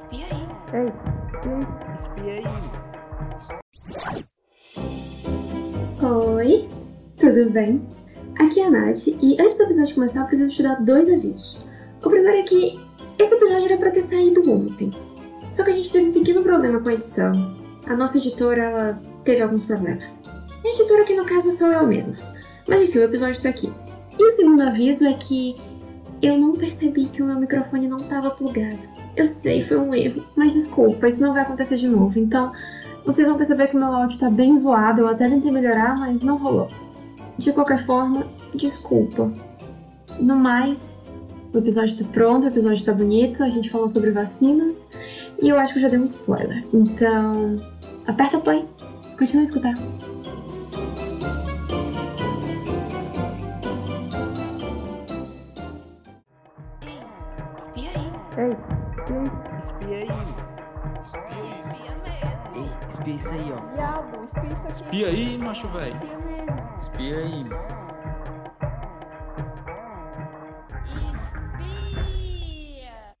Espia aí. Ei, Espia aí. Oi, tudo bem? Aqui é a Nath e antes do episódio começar eu preciso te dar dois avisos. O primeiro é que esse episódio era pra ter saído ontem, só que a gente teve um pequeno problema com a edição. A nossa editora ela teve alguns problemas. A editora que no caso sou eu mesma. Mas enfim, o episódio tá aqui. E o segundo aviso é que eu não percebi que o meu microfone não estava plugado. Eu sei, foi um erro, mas desculpa, isso não vai acontecer de novo. Então, vocês vão perceber que o meu áudio tá bem zoado, eu até tentei melhorar, mas não rolou. De qualquer forma, desculpa. No mais, o episódio tá pronto, o episódio tá bonito, a gente falou sobre vacinas e eu acho que eu já dei um spoiler. Então, aperta play, continua a escutar. Isso aí, ó. Viado, espia isso aqui. Espia aí, macho velho. Espia mesmo. Espia aí. Espia.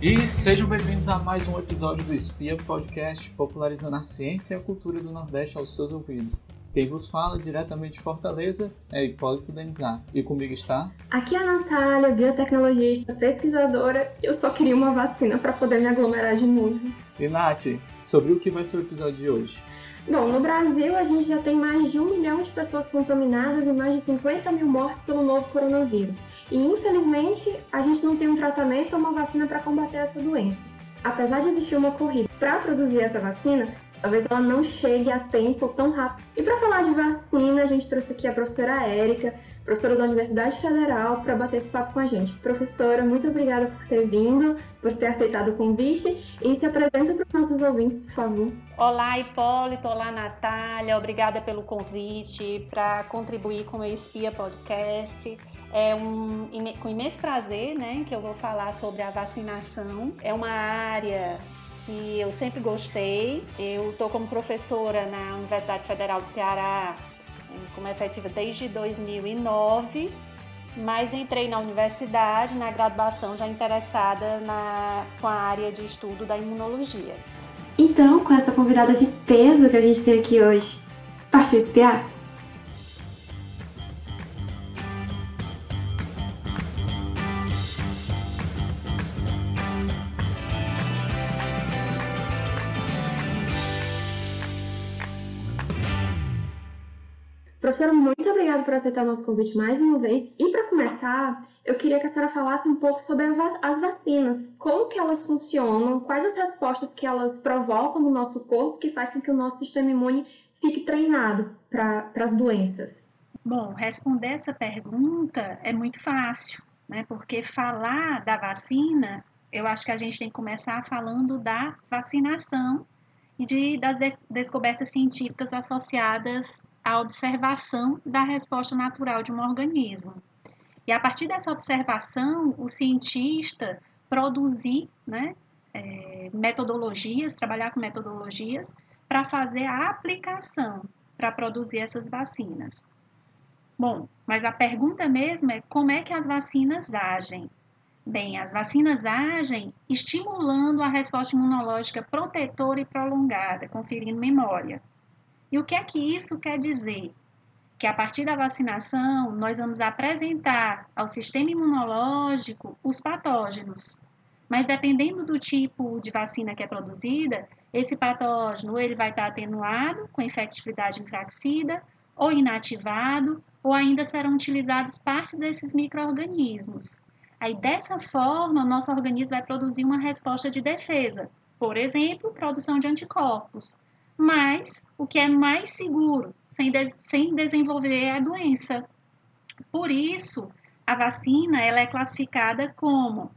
E sejam bem-vindos a mais um episódio do Espia Podcast, popularizando a ciência e a cultura do Nordeste aos seus ouvidos. Quem vos fala diretamente de Fortaleza é Hipólito Denizar. E comigo está Aqui é a Natália, biotecnologista, pesquisadora. Eu só queria uma vacina para poder me aglomerar de novo. e Nath, sobre o que vai ser o episódio de hoje. Bom, no Brasil a gente já tem mais de um milhão de pessoas contaminadas e mais de 50 mil mortes pelo novo coronavírus. E infelizmente a gente não tem um tratamento ou uma vacina para combater essa doença. Apesar de existir uma corrida para produzir essa vacina, talvez ela não chegue a tempo tão rápido. E para falar de vacina, a gente trouxe aqui a professora Érica, professora da Universidade Federal, para bater esse papo com a gente. Professora, muito obrigada por ter vindo, por ter aceitado o convite e se apresenta para os nossos ouvintes, por favor. Olá, Hipólito. Olá, Natália. Obrigada pelo convite para contribuir com o Espia Podcast. É um, com imenso prazer né, que eu vou falar sobre a vacinação. É uma área que eu sempre gostei. Eu estou como professora na Universidade Federal do Ceará, eh, como efetiva desde 2009, mas entrei na universidade, na graduação, já interessada na, com a área de estudo da imunologia. Então, com essa convidada de peso que a gente tem aqui hoje, partiu espiar? Professora, muito obrigada por aceitar o nosso convite mais uma vez. E para começar, eu queria que a senhora falasse um pouco sobre as vacinas. Como que elas funcionam, quais as respostas que elas provocam no nosso corpo que faz com que o nosso sistema imune fique treinado para as doenças. Bom, responder essa pergunta é muito fácil, né? Porque falar da vacina, eu acho que a gente tem que começar falando da vacinação e de, das de- descobertas científicas associadas à observação da resposta natural de um organismo. E a partir dessa observação, o cientista produzir né, eh, metodologias, trabalhar com metodologias para fazer a aplicação para produzir essas vacinas. Bom, mas a pergunta mesmo é como é que as vacinas agem? Bem, as vacinas agem estimulando a resposta imunológica protetora e prolongada, conferindo memória. E o que é que isso quer dizer? Que a partir da vacinação, nós vamos apresentar ao sistema imunológico os patógenos. Mas dependendo do tipo de vacina que é produzida, esse patógeno ele vai estar atenuado com infectividade enfraquecida ou inativado, ou ainda serão utilizados partes desses micro-organismos. Aí, dessa forma, o nosso organismo vai produzir uma resposta de defesa, por exemplo, produção de anticorpos. Mas o que é mais seguro, sem, de sem desenvolver a doença. Por isso, a vacina ela é classificada como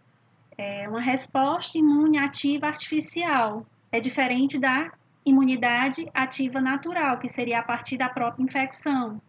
é, uma resposta imune ativa artificial. É diferente da imunidade ativa natural, que seria a partir da própria infecção.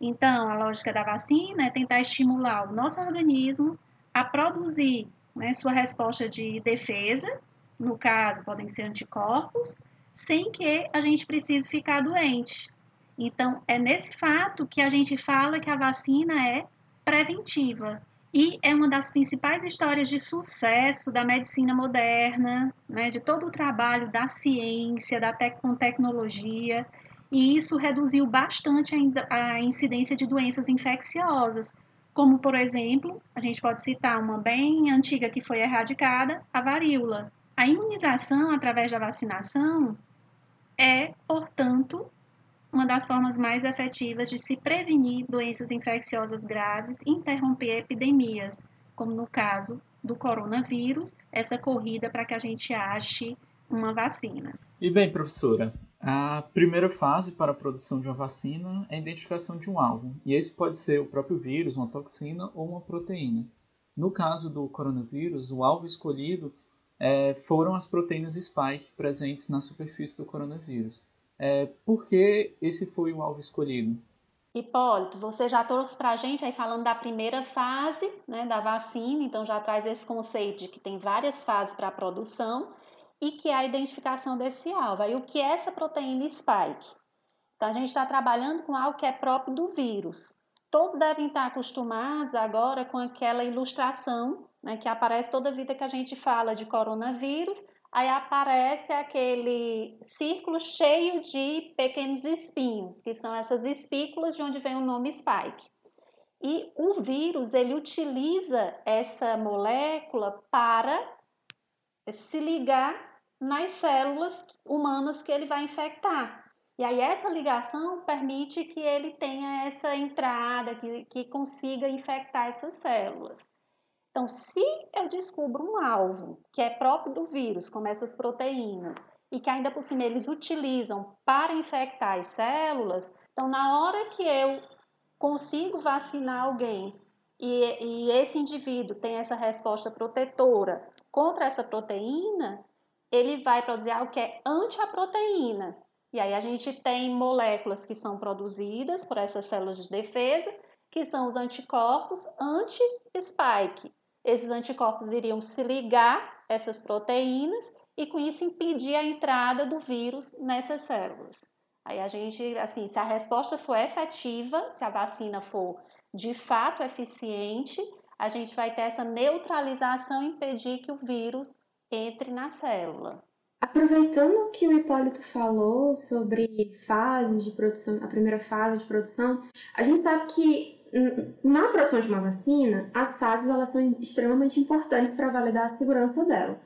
Então, a lógica da vacina é tentar estimular o nosso organismo a produzir né, sua resposta de defesa, no caso, podem ser anticorpos, sem que a gente precise ficar doente. Então, é nesse fato que a gente fala que a vacina é preventiva. e é uma das principais histórias de sucesso da medicina moderna, né, de todo o trabalho da ciência, da tec com tecnologia, e isso reduziu bastante a, incidência de doenças infecciosas, como, por exemplo, a gente pode citar uma bem antiga que foi erradicada, a varíola. A imunização através da vacinação é, portanto, uma das formas mais efetivas de se prevenir doenças infecciosas graves e interromper epidemias, como no caso do coronavírus, essa corrida para que a gente ache uma vacina. E bem, professora, a primeira fase para a produção de uma vacina é a identificação de um alvo, e esse pode ser o próprio vírus, uma toxina ou uma proteína. No caso do coronavírus, o alvo escolhido é, foram as proteínas spike presentes na superfície do coronavírus. É, por que esse foi o alvo escolhido? Hipólito, você já trouxe para a gente aí falando da primeira fase né, da vacina, então já traz esse conceito de que tem várias fases para a produção e que é a identificação desse alvo. E o que é essa proteína spike? Então, a gente está trabalhando com algo que é próprio do vírus. Todos devem estar acostumados agora com aquela ilustração né, que aparece toda vida que a gente fala de coronavírus, aí aparece aquele círculo cheio de pequenos espinhos, que são essas espículas de onde vem o nome spike. E o vírus, ele utiliza essa molécula para se ligar nas células humanas que ele vai infectar. E aí essa ligação permite que ele tenha essa entrada, que, que consiga infectar essas células. Então, se eu descubro um alvo que é próprio do vírus, como essas proteínas, e que ainda por cima eles utilizam para infectar as células, então na hora que eu consigo vacinar alguém e, e esse indivíduo tem essa resposta protetora contra essa proteína, ele vai produzir algo que é anti a proteína. E aí a gente tem moléculas que são produzidas por essas células de defesa, que são os anticorpos anti-spike. Esses anticorpos iriam se ligar a essas proteínas e com isso impedir a entrada do vírus nessas células. Aí a gente, assim, se a resposta for efetiva, se a vacina for de fato eficiente, a gente vai ter essa neutralização e impedir que o vírus entre na célula. Aproveitando que o Hipólito falou sobre fases de produção, a primeira fase de produção, a gente sabe que na produção de uma vacina, as fases elas são extremamente importantes para validar a segurança dela.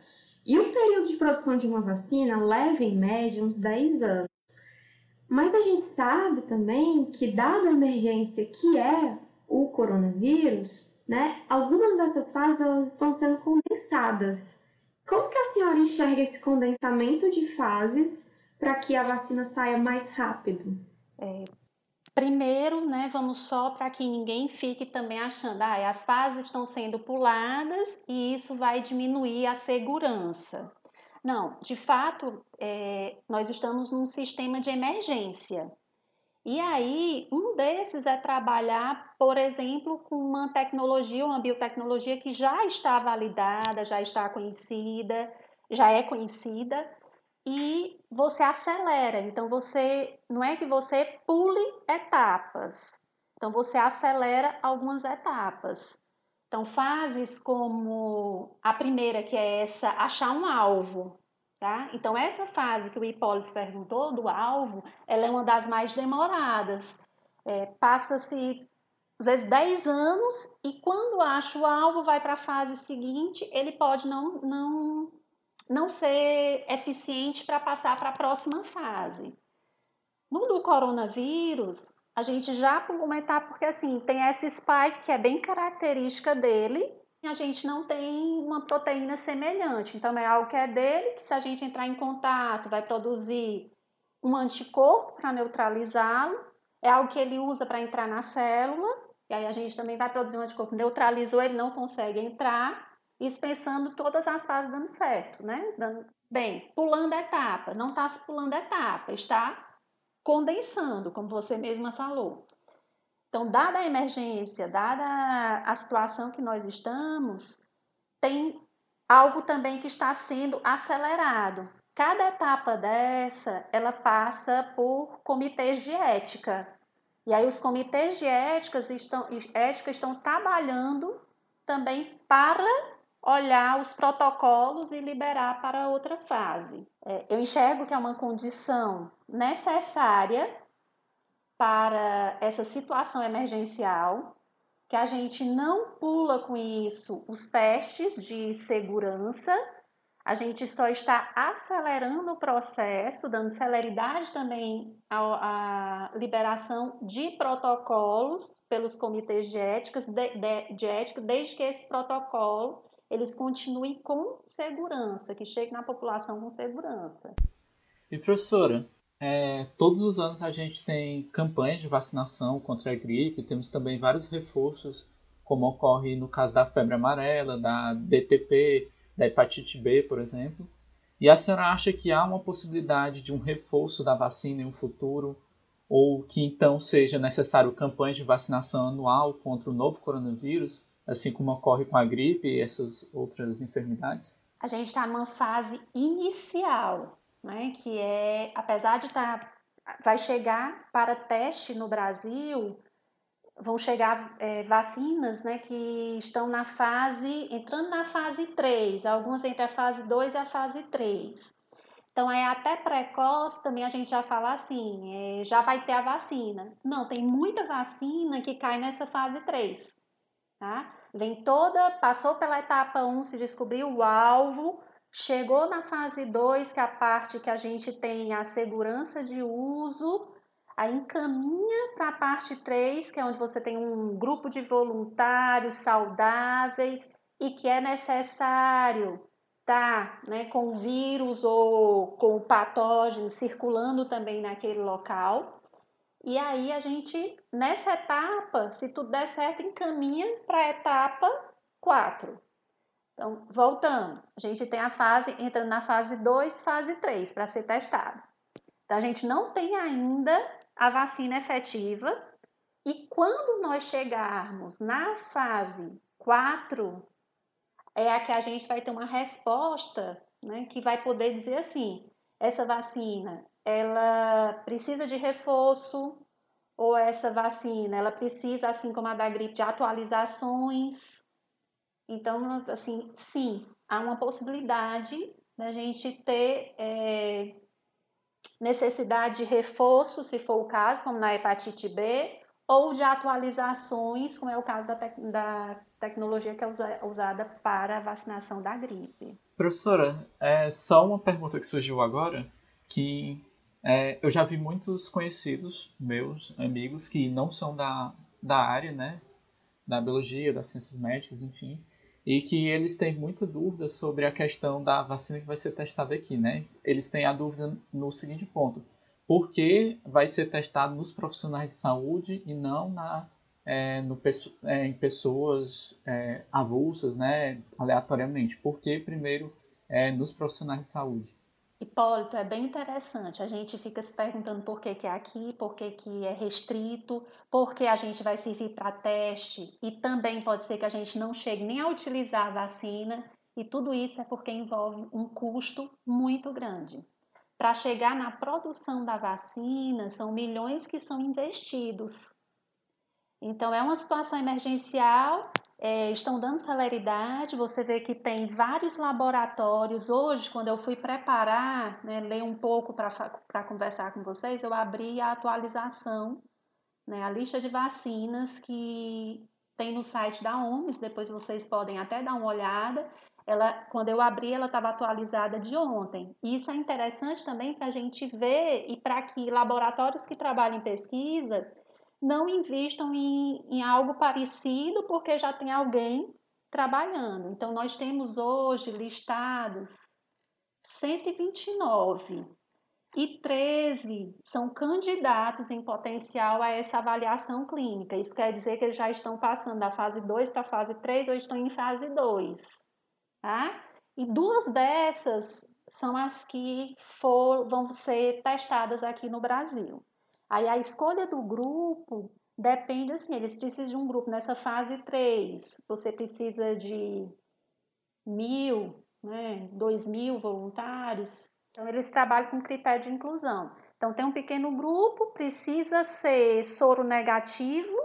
E o período de produção de uma vacina leva em média uns 10 anos. Mas a gente sabe também que, dada a emergência que é o coronavírus, né? Algumas dessas fases elas estão sendo condensadas. Como que a senhora enxerga esse condensamento de fases para que a vacina saia mais rápido? É, primeiro, né, vamos só para que ninguém fique também achando, ah, as fases estão sendo puladas e isso vai diminuir a segurança. Não, de fato, é, nós estamos num sistema de emergência. E aí, um desses é trabalhar, por exemplo, com uma tecnologia, uma biotecnologia que já está validada, já está conhecida, já é conhecida, e você acelera. Então, você não é que você pule etapas. Então, você acelera algumas etapas. Então, fases como a primeira, que é essa, achar um alvo. Tá? Então, essa fase que o Hipólito perguntou, do alvo, ela é uma das mais demoradas. É, Passa-se, às vezes, 10 anos e quando acha o alvo, vai para a fase seguinte, ele pode não, não, não ser eficiente para passar para a próxima fase. No do coronavírus, a gente já etapa, porque assim, tem essa spike que é bem característica dele, a gente não tem uma proteína semelhante. Então, é algo que é dele, que se a gente entrar em contato, vai produzir um anticorpo para neutralizá-lo. É algo que ele usa para entrar na célula, e aí a gente também vai produzir um anticorpo. Neutralizou, ele não consegue entrar, isso pensando todas as fases dando certo, né? Dando... Bem, pulando etapa, não está se pulando etapa, está condensando, como você mesma falou. Então, dada a emergência, dada a situação que nós estamos, tem algo também que está sendo acelerado. Cada etapa dessa, ela passa por comitês de ética. E aí os comitês de ética estão, ética estão trabalhando também para olhar os protocolos e liberar para outra fase. É, eu enxergo que é uma condição necessária para essa situação emergencial, que a gente não pula com isso os testes de segurança, a gente só está acelerando o processo, dando celeridade também à, à liberação de protocolos pelos comitês de, de, de, de ética, desde que esse protocolo eles continuem com segurança, que chegue na população com segurança. E professora, é, todos os anos a gente tem campanhas de vacinação contra a gripe, temos também vários reforços, como ocorre no caso da febre amarela, da DTP, da hepatite B, por exemplo. E a senhora acha que há uma possibilidade de um reforço da vacina em um futuro, ou que então seja necessário campanha de vacinação anual contra o novo coronavírus, assim como ocorre com a gripe e essas outras enfermidades? A gente está numa fase inicial né, que é, apesar de estar, tá, vai chegar para teste no Brasil, vão chegar é, vacinas né, que estão na fase, entrando na fase 3, algumas entre a fase 2 e a fase 3. Então, é até precoce também a gente já fala assim, é, já vai ter a vacina. Não, tem muita vacina que cai nessa fase 3, tá? Vem toda, passou pela etapa 1, se descobriu o alvo, Chegou na fase 2, que é a parte que a gente tem a segurança de uso, aí encaminha para a parte 3, que é onde você tem um grupo de voluntários saudáveis e que é necessário tá, né, com o vírus ou com o patógeno circulando também naquele local. E aí a gente, nessa etapa, se tudo der certo, encaminha para a etapa 4, então, voltando, a gente tem a fase, entrando na fase 2, fase 3, para ser testado. Então, a gente não tem ainda a vacina efetiva, e quando nós chegarmos na fase 4, é a que a gente vai ter uma resposta né, que vai poder dizer assim: essa vacina ela precisa de reforço, ou essa vacina ela precisa, assim como a da gripe, de atualizações então, assim, sim, há uma possibilidade da gente ter é, necessidade de reforço, se for o caso, como na hepatite B, ou de atualizações, como é o caso da, tec da tecnologia que é usa usada para a vacinação da gripe. Professora, é só uma pergunta que surgiu agora, que é, eu já vi muitos conhecidos meus, amigos, que não são da, da área, né, da biologia, das ciências médicas, enfim, e que eles têm muita dúvida sobre a questão da vacina que vai ser testada aqui, né? Eles têm a dúvida no seguinte ponto: por que vai ser testado nos profissionais de saúde e não na, é, no, é, em pessoas é, avulsas, né? Aleatoriamente? Por que primeiro é, nos profissionais de saúde? Hipólito, é bem interessante. A gente fica se perguntando por que, que é aqui, por que, que é restrito, por que a gente vai servir para teste e também pode ser que a gente não chegue nem a utilizar a vacina e tudo isso é porque envolve um custo muito grande. Para chegar na produção da vacina, são milhões que são investidos. Então, é uma situação emergencial é, estão dando celeridade. Você vê que tem vários laboratórios. Hoje, quando eu fui preparar, né, ler um pouco para conversar com vocês, eu abri a atualização, né, a lista de vacinas que tem no site da OMS. Depois vocês podem até dar uma olhada. Ela, quando eu abri, ela estava atualizada de ontem. Isso é interessante também para a gente ver e para que laboratórios que trabalham em pesquisa não invistam em, em algo parecido porque já tem alguém trabalhando. Então, nós temos hoje listados 129 e 13 são candidatos em potencial a essa avaliação clínica. Isso quer dizer que eles já estão passando da fase 2 para a fase 3 ou estão em fase 2. Tá? E duas dessas são as que for, vão ser testadas aqui no Brasil. Aí a escolha do grupo depende assim, eles precisam de um grupo nessa fase 3, você precisa de mil, né, dois mil voluntários. Então, eles trabalham com critério de inclusão. Então, tem um pequeno grupo, precisa ser soro negativo,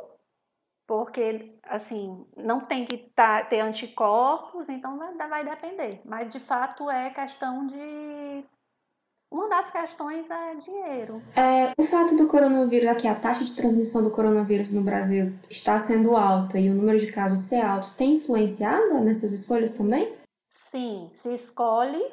porque assim não tem que tá, ter anticorpos, então vai, vai depender. Mas de fato é questão de uma das questões é dinheiro. É, o fato do coronavírus, aqui a taxa de transmissão do coronavírus no Brasil está sendo alta e o número de casos ser alto, tem influenciado nessas escolhas também? Sim, se escolhe,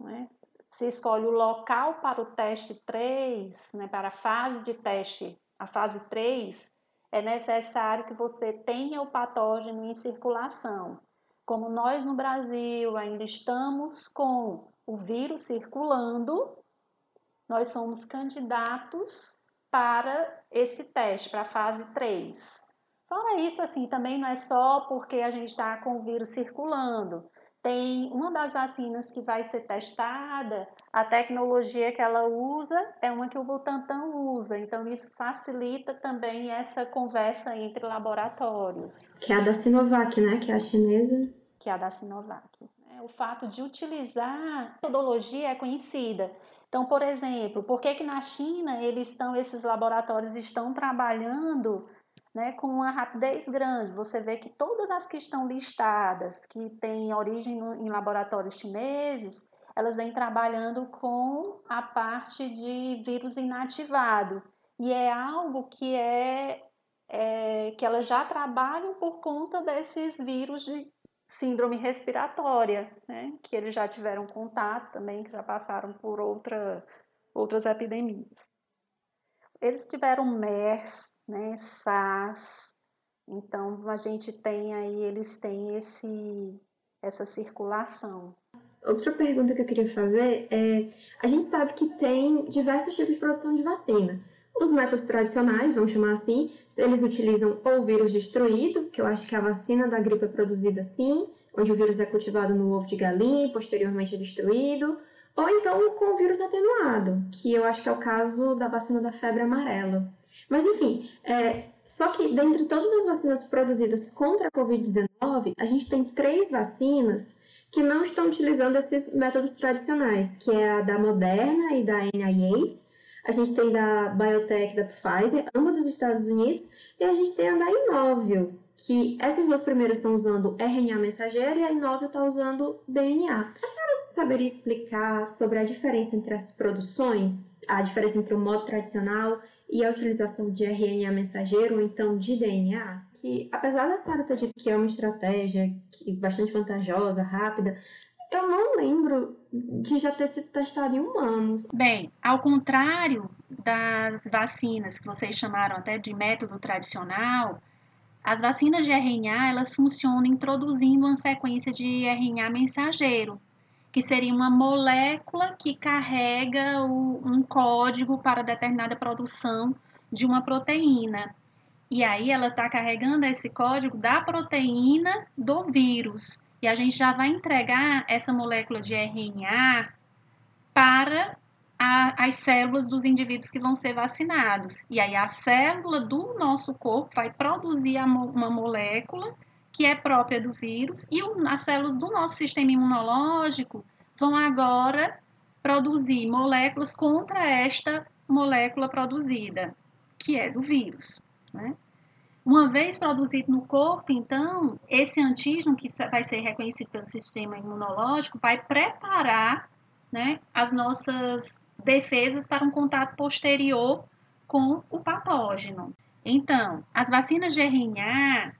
né, se escolhe o local para o teste 3, né, para a fase de teste, a fase 3, é necessário que você tenha o patógeno em circulação. Como nós no Brasil ainda estamos com o vírus circulando, nós somos candidatos para esse teste, para a fase 3. Fora isso, assim, também não é só porque a gente está com o vírus circulando. Tem uma das vacinas que vai ser testada, a tecnologia que ela usa é uma que o Butantan usa, então isso facilita também essa conversa entre laboratórios. Que é a da Sinovac, né? Que é a chinesa. Que é a da Sinovac. O fato de utilizar a metodologia é conhecida. Então, por exemplo, por que, que na China eles estão, esses laboratórios estão trabalhando né, com uma rapidez grande. Você vê que todas as que estão listadas, que têm origem no, em laboratórios chineses, elas vêm trabalhando com a parte de vírus inativado. E é algo que é, é que elas já trabalham por conta desses vírus de síndrome respiratória, né, que eles já tiveram contato também, que já passaram por outra, outras epidemias. Eles tiveram MERS, né, SARS. Então a gente tem aí, eles têm esse essa circulação. Outra pergunta que eu queria fazer é: a gente sabe que tem diversos tipos de produção de vacina. Os métodos tradicionais, vamos chamar assim, eles utilizam ou vírus destruído, que eu acho que a vacina da gripe é produzida assim, onde o vírus é cultivado no ovo de galinha e posteriormente é destruído, ou então com o vírus atenuado, que eu acho que é o caso da vacina da febre amarela. Mas enfim, é, só que dentre todas as vacinas produzidas contra a Covid-19, a gente tem três vacinas que não estão utilizando esses métodos tradicionais, que é a da Moderna e da NIH. A gente tem da Biotech da Pfizer, ambas dos Estados Unidos, e a gente tem a da Inovio, que essas duas primeiras estão usando RNA mensageiro e a Inovio está usando DNA. A senhora saberia explicar sobre a diferença entre as produções, a diferença entre o modo tradicional e a utilização de RNA mensageiro ou então de DNA, que apesar da Sara ter dito que é uma estratégia que bastante vantajosa, rápida, eu não lembro de já ter sido testado em humanos. Bem, ao contrário das vacinas que vocês chamaram até de método tradicional, as vacinas de RNA elas funcionam introduzindo uma sequência de RNA mensageiro, que seria uma molécula que carrega o, um código para determinada produção de uma proteína. E aí ela está carregando esse código da proteína do vírus. E a gente já vai entregar essa molécula de RNA para a, as células dos indivíduos que vão ser vacinados. E aí a célula do nosso corpo vai produzir uma molécula que é própria do vírus, e as células do nosso sistema imunológico vão agora produzir moléculas contra esta molécula produzida, que é do vírus. Né? Uma vez produzido no corpo, então, esse antígeno que vai ser reconhecido pelo sistema imunológico vai preparar né, as nossas defesas para um contato posterior com o patógeno. Então, as vacinas de RNA,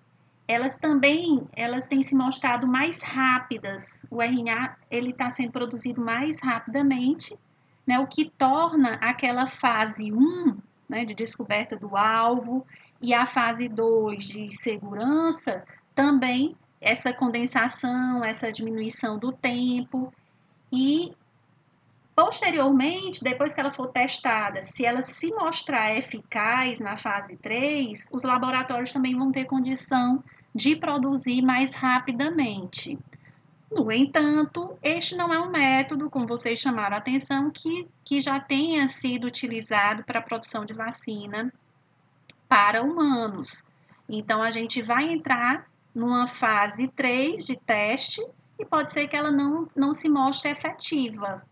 elas também elas têm se mostrado mais rápidas. O RNA ele está sendo produzido mais rapidamente, né, o que torna aquela fase 1 né, de descoberta do alvo e a fase 2 de segurança também essa condensação, essa diminuição do tempo e Posteriormente, depois que ela for testada, se ela se mostrar eficaz na fase 3, os laboratórios também vão ter condição de produzir mais rapidamente. No entanto, este não é um método, como vocês chamaram a atenção, que, que já tenha sido utilizado para a produção de vacina para humanos. Então, a gente vai entrar numa fase 3 de teste e pode ser que ela não, não se mostre efetiva,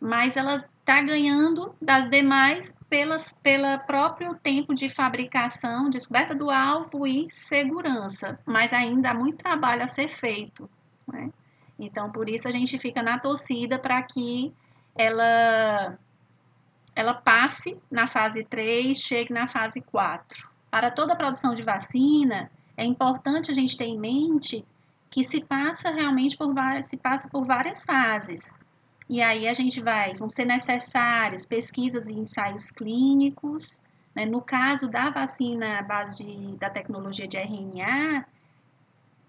mas ela está ganhando das demais pela, pela próprio tempo de fabricação, descoberta do alvo e segurança, mas ainda há muito trabalho a ser feito. Né? Então, por isso a gente fica na torcida para que ela, ela passe na fase 3, chegue na fase 4. Para toda a produção de vacina, é importante a gente ter em mente que se passa realmente por várias, se passa por várias fases. E aí a gente vai, vão ser necessários pesquisas e ensaios clínicos. Né? No caso da vacina à base de, da tecnologia de RNA,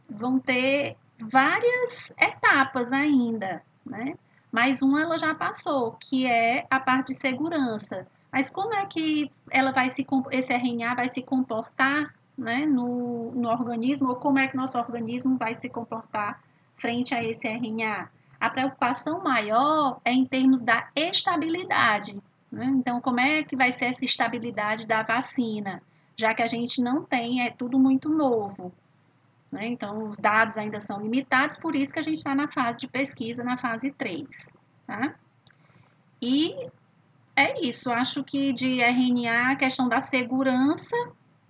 vão ter várias etapas ainda, né? Mas uma ela já passou, que é a parte de segurança. Mas como é que ela vai se esse RNA vai se comportar, né, no, no organismo ou como é que nosso organismo vai se comportar frente a esse RNA? A preocupação maior é em termos da estabilidade. Né? Então, como é que vai ser essa estabilidade da vacina? Já que a gente não tem, é tudo muito novo. Né? Então, os dados ainda são limitados, por isso que a gente está na fase de pesquisa, na fase 3. Tá? E é isso, acho que de RNA, a questão da segurança,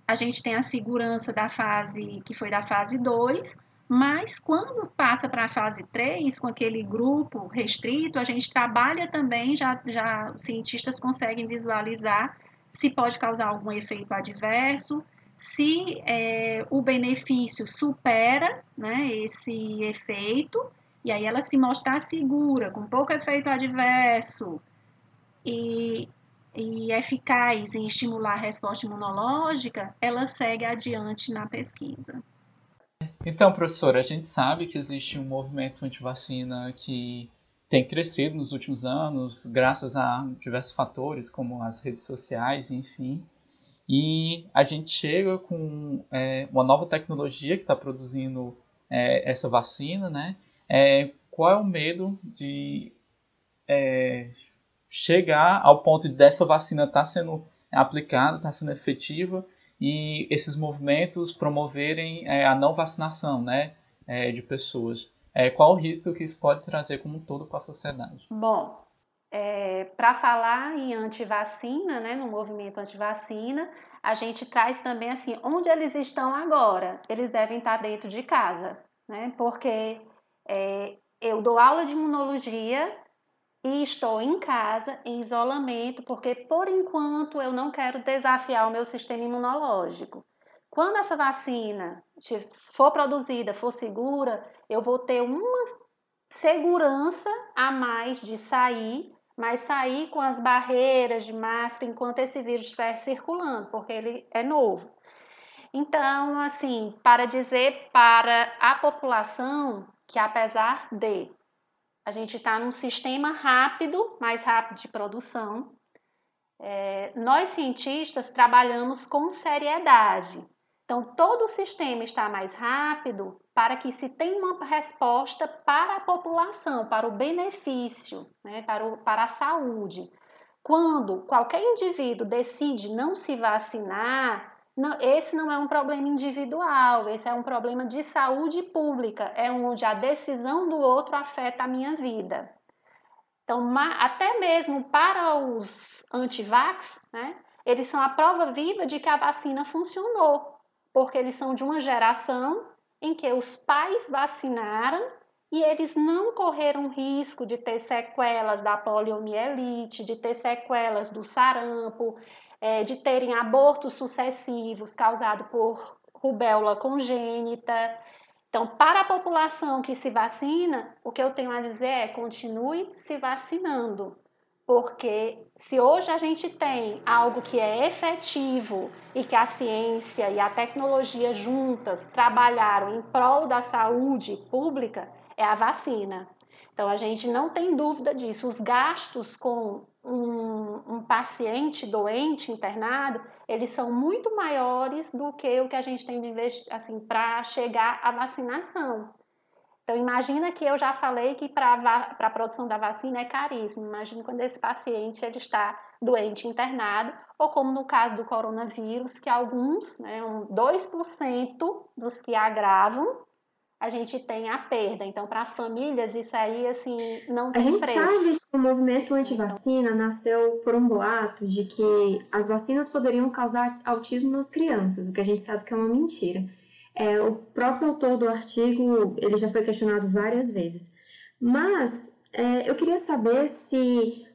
a gente tem a segurança da fase, que foi da fase 2, mas quando passa para a fase 3, com aquele grupo restrito, a gente trabalha também, já, já os cientistas conseguem visualizar se pode causar algum efeito adverso, se é, o benefício supera né, esse efeito, e aí ela se mostrar segura, com pouco efeito adverso e, e eficaz em estimular a resposta imunológica, ela segue adiante na pesquisa. Então, professor, a gente sabe que existe um movimento anti-vacina que tem crescido nos últimos anos, graças a diversos fatores, como as redes sociais, enfim. E a gente chega com é, uma nova tecnologia que está produzindo é, essa vacina, né? É, qual é o medo de é, chegar ao ponto de dessa vacina estar tá sendo aplicada, estar tá sendo efetiva e esses movimentos promoverem é, a não vacinação né, é, de pessoas. Qual o risco que isso pode trazer como um todo para a sociedade? Bom, é, para falar em antivacina, né, no movimento antivacina, a gente traz também assim, onde eles estão agora? Eles devem estar dentro de casa, né? Porque é, eu dou aula de imunologia e estou em casa, em isolamento, porque por enquanto eu não quero desafiar o meu sistema imunológico. Quando essa vacina for produzida, for segura, eu vou ter uma segurança a mais de sair, mas sair com as barreiras de máscara enquanto esse vírus estiver circulando, porque ele é novo. Então, assim, para dizer para a população que apesar de a gente está num sistema rápido, mais rápido de produção. É, nós cientistas trabalhamos com seriedade. Então, todo o sistema está mais rápido para que se tenha uma resposta para a população, para o benefício, né, para, o, para a saúde. Quando qualquer indivíduo decide não se vacinar, não, esse não é um problema individual, esse é um problema de saúde pública, é onde a decisão do outro afeta a minha vida. Então, até mesmo para os antivax, né, eles são a prova viva de que a vacina funcionou, porque eles são de uma geração em que os pais vacinaram e eles não correram risco de ter sequelas da poliomielite, de ter sequelas do sarampo, é, de terem abortos sucessivos causados por rubéola congênita. Então, para a população que se vacina, o que eu tenho a dizer é continue se vacinando, porque se hoje a gente tem algo que é efetivo e que a ciência e a tecnologia juntas trabalharam em prol da saúde pública, é a vacina. Então, a gente não tem dúvida disso. Os gastos com um, um, paciente doente internado, eles são muito maiores do que o que a gente tem de investir assim, para chegar à vacinação. Então, imagina que eu já falei que para a produção da vacina é caríssimo. Imagina quando esse paciente ele está doente internado, ou como no caso do coronavírus, que alguns, né, um 2% dos que agravam, a gente tem a perda. Então, para as famílias, isso aí, assim, não A tem gente preço. sabe que o movimento anti-vacina nasceu por um boato de que as vacinas poderiam causar autismo nas crianças, o que a gente sabe que é uma mentira. É, o próprio autor do artigo, ele já foi questionado várias vezes. Mas é, eu queria saber se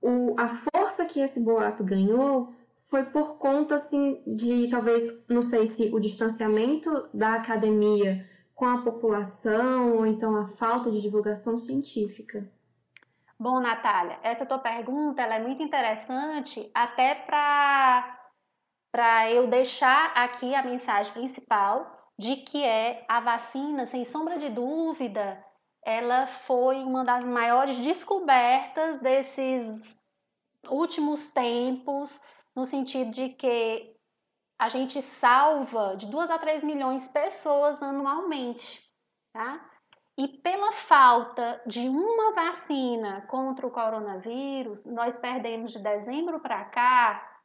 o, a força que esse boato ganhou foi por conta, assim, de talvez, não sei se o distanciamento da academia com a população, ou então a falta de divulgação científica. Bom, Natália, essa tua pergunta ela é muito interessante, até para eu deixar aqui a mensagem principal de que é a vacina, sem sombra de dúvida, ela foi uma das maiores descobertas desses últimos tempos, no sentido de que a gente salva de 2 a 3 milhões de pessoas anualmente, tá? E pela falta de uma vacina contra o coronavírus, nós perdemos de dezembro para cá,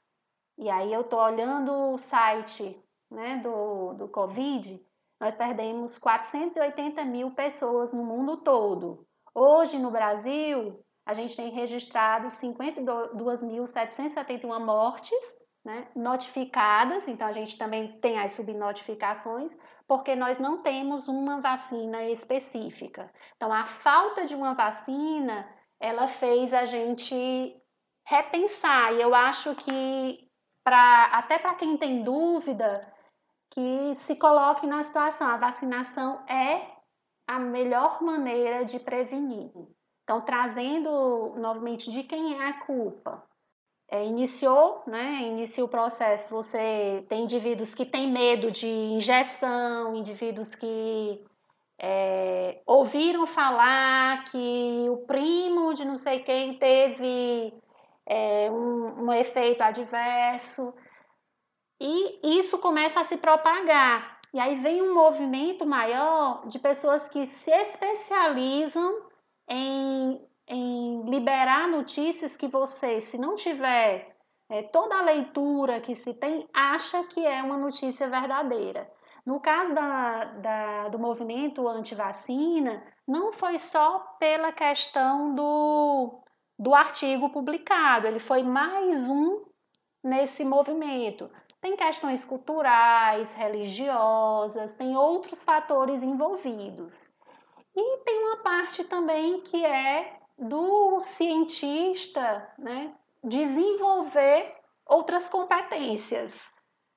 e aí eu estou olhando o site né, do, do Covid, nós perdemos 480 mil pessoas no mundo todo. Hoje, no Brasil, a gente tem registrado 52.771 mortes né, notificadas, então a gente também tem as subnotificações, porque nós não temos uma vacina específica. Então, a falta de uma vacina, ela fez a gente repensar, e eu acho que pra, até para quem tem dúvida, que se coloque na situação, a vacinação é a melhor maneira de prevenir. Então, trazendo novamente de quem é a culpa. É, iniciou, né, inicia o processo, você tem indivíduos que têm medo de injeção, indivíduos que é, ouviram falar que o primo de não sei quem teve é, um, um efeito adverso, e isso começa a se propagar. E aí vem um movimento maior de pessoas que se especializam em em liberar notícias que você, se não tiver é, toda a leitura que se tem, acha que é uma notícia verdadeira. No caso da, da, do movimento anti-vacina, não foi só pela questão do, do artigo publicado, ele foi mais um nesse movimento. Tem questões culturais, religiosas, tem outros fatores envolvidos. E tem uma parte também que é do cientista né, desenvolver outras competências.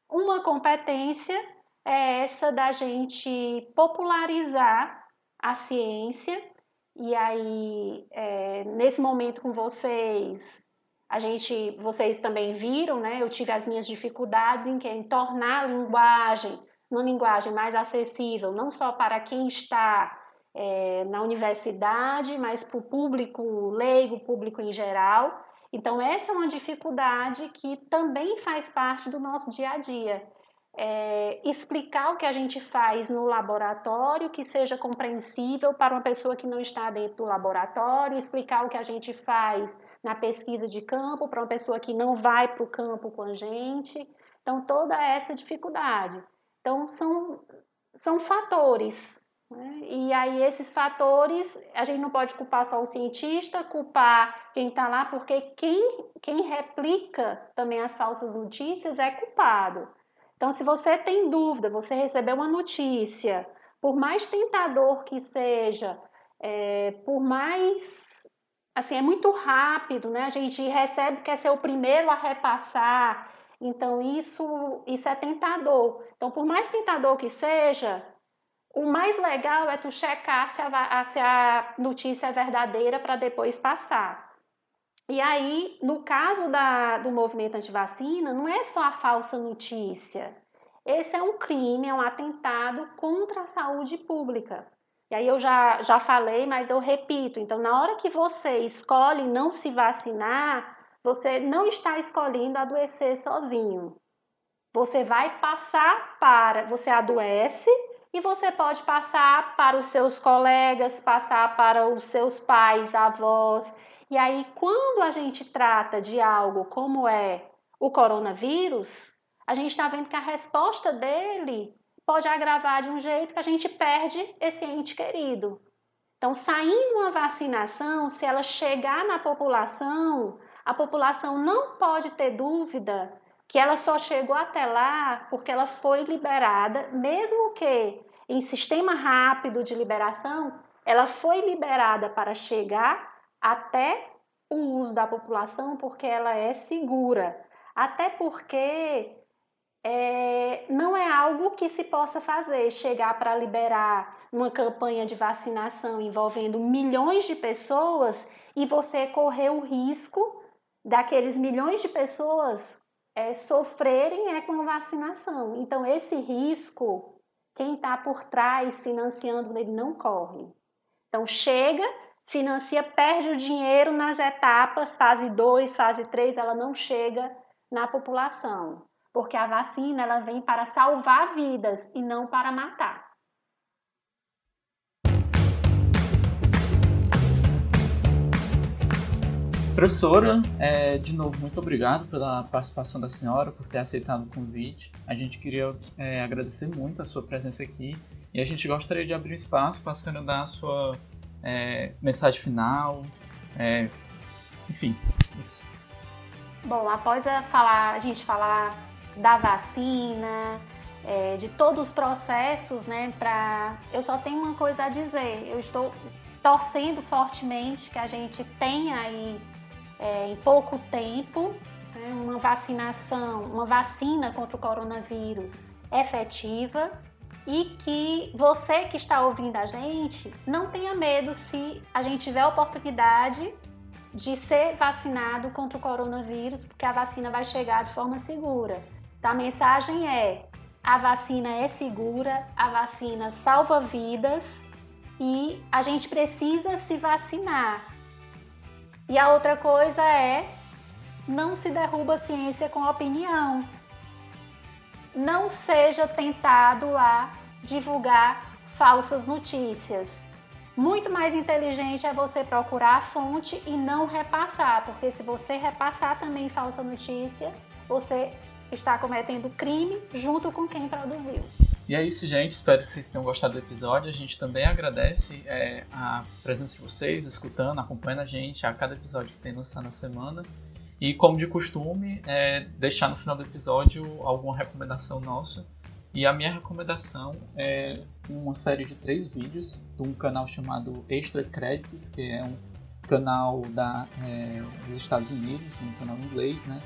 Uma competência é essa da gente popularizar a ciência, e aí, é, nesse momento com vocês, a gente, vocês também viram, né? Eu tive as minhas dificuldades em, em tornar a linguagem uma linguagem mais acessível, não só para quem está é, na universidade, mas para o público leigo, público em geral. Então, essa é uma dificuldade que também faz parte do nosso dia a dia. É, explicar o que a gente faz no laboratório que seja compreensível para uma pessoa que não está dentro do laboratório, explicar o que a gente faz na pesquisa de campo para uma pessoa que não vai para o campo com a gente. Então, toda essa dificuldade. Então, são, são fatores né? E aí, esses fatores, a gente não pode culpar só o cientista, culpar quem está lá, porque quem, quem replica também as falsas notícias é culpado. Então, se você tem dúvida, você recebeu uma notícia, por mais tentador que seja, é, por mais. Assim, é muito rápido, né? A gente recebe, quer ser o primeiro a repassar. Então, isso, isso é tentador. Então, por mais tentador que seja, o mais legal é tu checar se a, se a notícia é verdadeira para depois passar. E aí, no caso da, do movimento antivacina, não é só a falsa notícia. Esse é um crime, é um atentado contra a saúde pública. E aí eu já, já falei, mas eu repito. Então, na hora que você escolhe não se vacinar, você não está escolhendo adoecer sozinho. Você vai passar para, você adoece e você pode passar para os seus colegas, passar para os seus pais, avós. E aí, quando a gente trata de algo como é o coronavírus, a gente está vendo que a resposta dele pode agravar de um jeito que a gente perde esse ente querido. Então, saindo uma vacinação, se ela chegar na população, a população não pode ter dúvida que ela só chegou até lá porque ela foi liberada, mesmo que em sistema rápido de liberação, ela foi liberada para chegar até o uso da população porque ela é segura. Até porque é, não é algo que se possa fazer, chegar para liberar uma campanha de vacinação envolvendo milhões de pessoas e você correr o risco daqueles milhões de pessoas é, sofrerem é com a vacinação. Então, esse risco, quem está por trás financiando ele não corre. Então, chega, financia, perde o dinheiro nas etapas, fase 2, fase 3, ela não chega na população. Porque a vacina ela vem para salvar vidas e não para matar. Professora, é, de novo, muito obrigado pela participação da senhora, por ter aceitado o convite. A gente queria é, agradecer muito a sua presença aqui e a gente gostaria de abrir espaço para a senhora dar a sua é, mensagem final, é, enfim, isso. Bom, após a, falar, a gente falar da vacina, é, de todos os processos, né, para eu só tenho uma coisa a dizer. Eu estou torcendo fortemente que a gente tenha aí é, em pouco tempo né, uma vacinação, uma vacina contra o coronavírus efetiva e que você que está ouvindo a gente não tenha medo se a gente tiver a oportunidade de ser vacinado contra o coronavírus, porque a vacina vai chegar de forma segura. A mensagem é: a vacina é segura, a vacina salva vidas e a gente precisa se vacinar. E a outra coisa é não se derruba a ciência com opinião. Não seja tentado a divulgar falsas notícias. Muito mais inteligente é você procurar a fonte e não repassar, porque se você repassar também falsa notícia, você está cometendo crime junto com quem produziu. E é isso, gente. Espero que vocês tenham gostado do episódio. A gente também agradece é, a presença de vocês, escutando, acompanhando a gente a cada episódio que tem lançado na semana. E como de costume, é, deixar no final do episódio alguma recomendação nossa. E a minha recomendação é uma série de três vídeos de um canal chamado Extra Credits, que é um canal da, é, dos Estados Unidos, um canal inglês, né?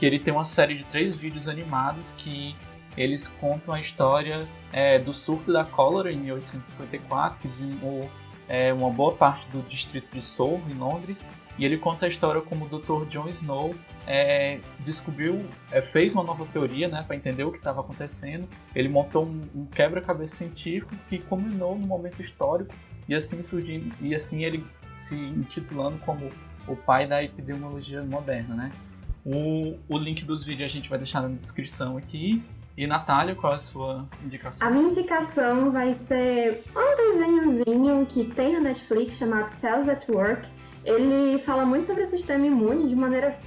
Que ele tem uma série de três vídeos animados que eles contam a história é, do surto da cólera em 1854, que dizimou é, uma boa parte do distrito de Soho, em Londres, e ele conta a história como o Dr. John Snow é, descobriu, é, fez uma nova teoria né, para entender o que estava acontecendo. Ele montou um, um quebra-cabeça científico que culminou no momento histórico e assim surgindo, e assim ele se intitulando como o pai da epidemiologia moderna, né? O, o link dos vídeos a gente vai deixar na descrição aqui e Natália, qual é a sua indicação? A minha indicação vai ser um desenhozinho que tem na Netflix chamado Cells at Work. Ele fala muito sobre o sistema imune de maneira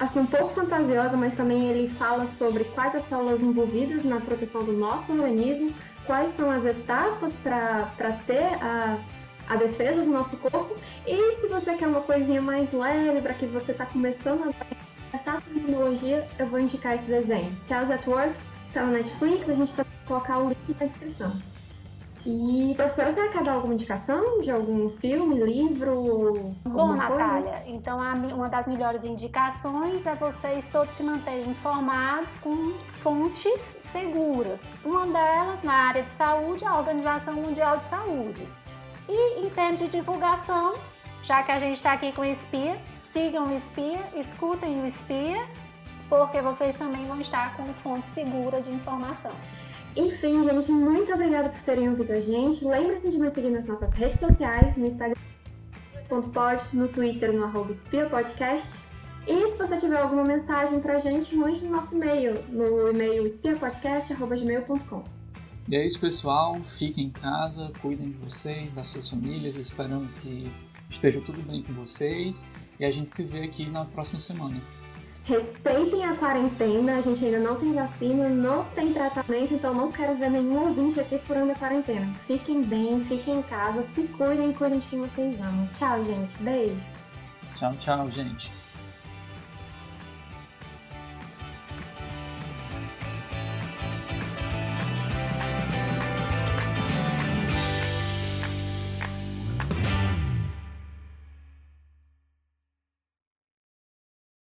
assim um pouco fantasiosa, mas também ele fala sobre quais as células envolvidas na proteção do nosso organismo, quais são as etapas para ter a, a defesa do nosso corpo. E se você quer uma coisinha mais leve, para que você está começando a essa tecnologia, eu vou indicar esse desenho. Cells at Work tá na Netflix, a gente vai colocar o link na descrição. E, professora, você quer dar alguma indicação de algum filme, livro? Bom, Natália, então a, uma das melhores indicações é vocês todos se manterem informados com fontes seguras. Uma delas, na área de saúde, a Organização Mundial de Saúde. E em termos de divulgação, já que a gente está aqui com o Espia, sigam o Espia, escutem o Espia porque vocês também vão estar com fonte segura de informação. Enfim, gente, muito obrigada por terem ouvido a gente. Lembre-se de me seguir nas nossas redes sociais, no Instagram, no Twitter, no arroba Podcast. E se você tiver alguma mensagem pra gente, mande no nosso e-mail, no e-mail espiapodcast.gmail.com. E é isso, pessoal. Fiquem em casa, cuidem de vocês, das suas famílias. Esperamos que esteja tudo bem com vocês. E a gente se vê aqui na próxima semana. Respeitem a quarentena, a gente ainda não tem vacina, não tem tratamento, então não quero ver nenhum ouvinte aqui furando a quarentena. Fiquem bem, fiquem em casa, se cuidem, cuidem de quem vocês amam. Tchau, gente. Beijo. Tchau, tchau, gente.